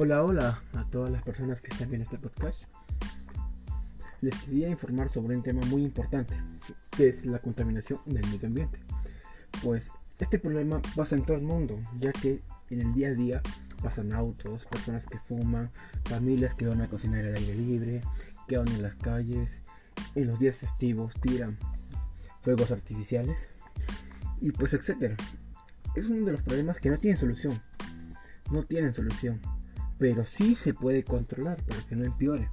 Hola, hola a todas las personas que están viendo este podcast. Les quería informar sobre un tema muy importante, que es la contaminación del medio ambiente. Pues este problema pasa en todo el mundo, ya que en el día a día pasan autos, personas que fuman, familias que van a cocinar al aire libre, que van en las calles, en los días festivos tiran fuegos artificiales y pues etcétera. Es uno de los problemas que no tienen solución. No tienen solución pero sí se puede controlar para que no empeore.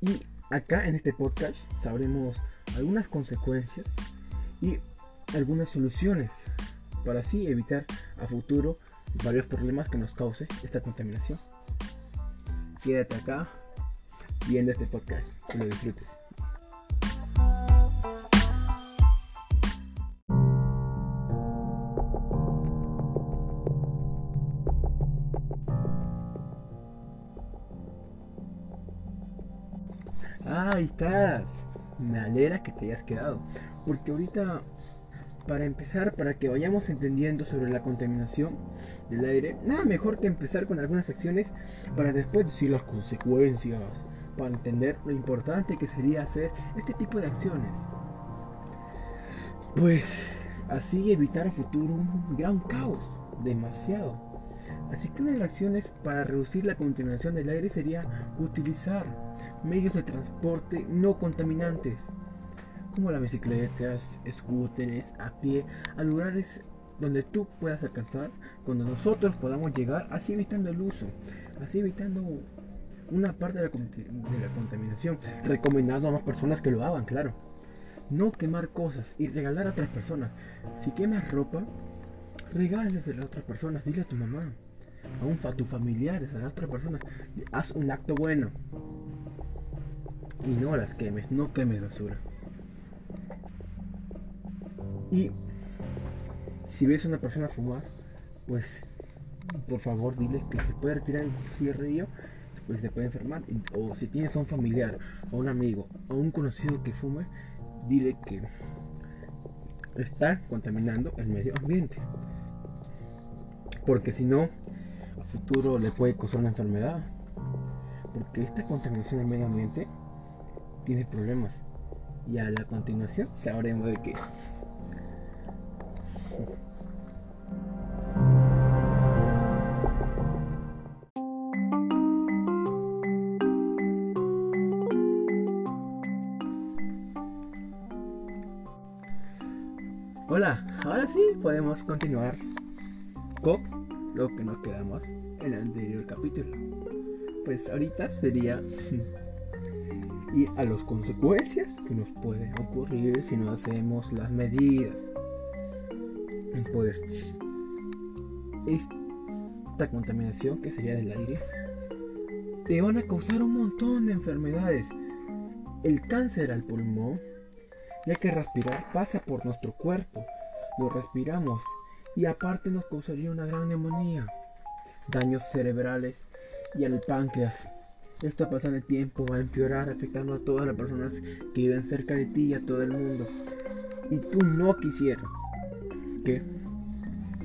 Y acá en este podcast sabremos algunas consecuencias y algunas soluciones para así evitar a futuro varios problemas que nos cause esta contaminación. Quédate acá viendo este podcast, que lo disfrutes. Ah, ahí estás. Me alegra que te hayas quedado. Porque ahorita, para empezar, para que vayamos entendiendo sobre la contaminación del aire, nada mejor que empezar con algunas acciones para después decir las consecuencias. Para entender lo importante que sería hacer este tipo de acciones. Pues así evitar a futuro un gran caos. Demasiado. Así que una de las acciones para reducir la contaminación del aire sería utilizar medios de transporte no contaminantes, como las bicicletas, scooters, a pie, a lugares donde tú puedas alcanzar cuando nosotros podamos llegar, así evitando el uso, así evitando una parte de la, contaminación, recomendando a más personas que lo hagan, claro. No quemar cosas y regalar a otras personas. Si quemas ropa, regálesela a otras personas, dile a tu mamá a, un, a tus familiares, a la otra persona. Haz un acto bueno. Y no las quemes, no quemes basura. Y si ves a una persona fumar, pues por favor dile que se puede retirar el cigarrillo, pues se puede enfermar. O si tienes a un familiar, o un amigo, o un conocido que fume, dile que está contaminando el medio ambiente. Porque si no, futuro le puede causar una enfermedad. Porque esta contaminación del medio ambiente tiene problemas. Y a la continuación sabremos de qué. Hola, ahora sí podemos continuar con lo que nos quedamos en el anterior capítulo. Pues ahorita sería y a las consecuencias que nos pueden ocurrir si no hacemos las medidas. Pues esta contaminación que sería del aire te van a causar un montón de enfermedades. El cáncer al pulmón, ya que respirar pasa por nuestro cuerpo, lo respiramos y aparte nos causaría una gran neumonía, daños cerebrales y al páncreas. Esto a pasar el tiempo va a empeorar afectando a todas las personas que viven cerca de ti y a todo el mundo. Y tú no quisieras que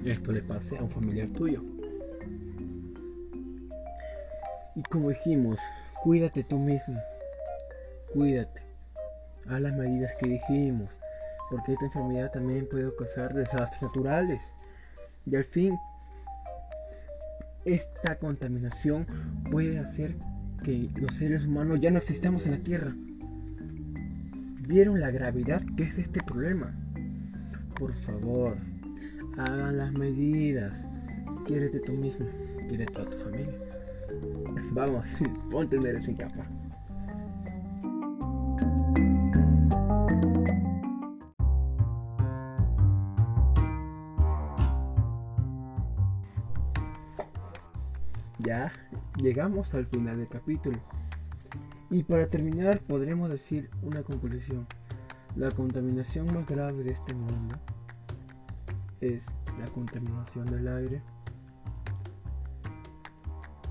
esto le pase a un familiar tuyo. Y como dijimos, cuídate tú mismo. Cuídate. A las medidas que dijimos. Porque esta enfermedad también puede causar desastres naturales. Y al fin, esta contaminación puede hacer que los seres humanos ya no existamos en la Tierra. ¿Vieron la gravedad que es este problema? Por favor, hagan las medidas. Quiérete tú mismo, quiérete a tu familia. Vamos, ponte en sin capa. Ya llegamos al final del capítulo. Y para terminar podremos decir una conclusión. La contaminación más grave de este mundo es la contaminación del aire.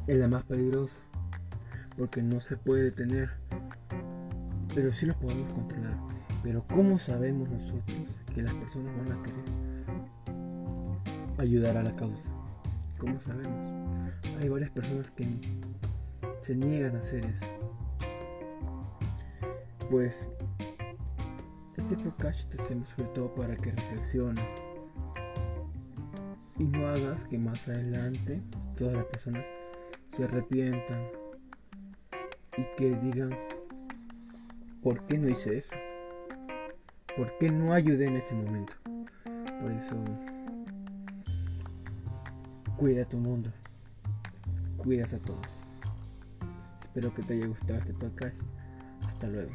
Es la más peligrosa porque no se puede detener, pero sí lo podemos controlar. Pero ¿cómo sabemos nosotros que las personas van a querer ayudar a la causa? Como sabemos. Hay varias personas que se niegan a hacer eso. Pues este podcast te hacemos sobre todo para que reflexiones y no hagas que más adelante todas las personas se arrepientan y que digan ¿por qué no hice eso? ¿Por qué no ayudé en ese momento? Por eso cuida tu mundo, cuidas a todos. Espero que te haya gustado este podcast. Hasta luego.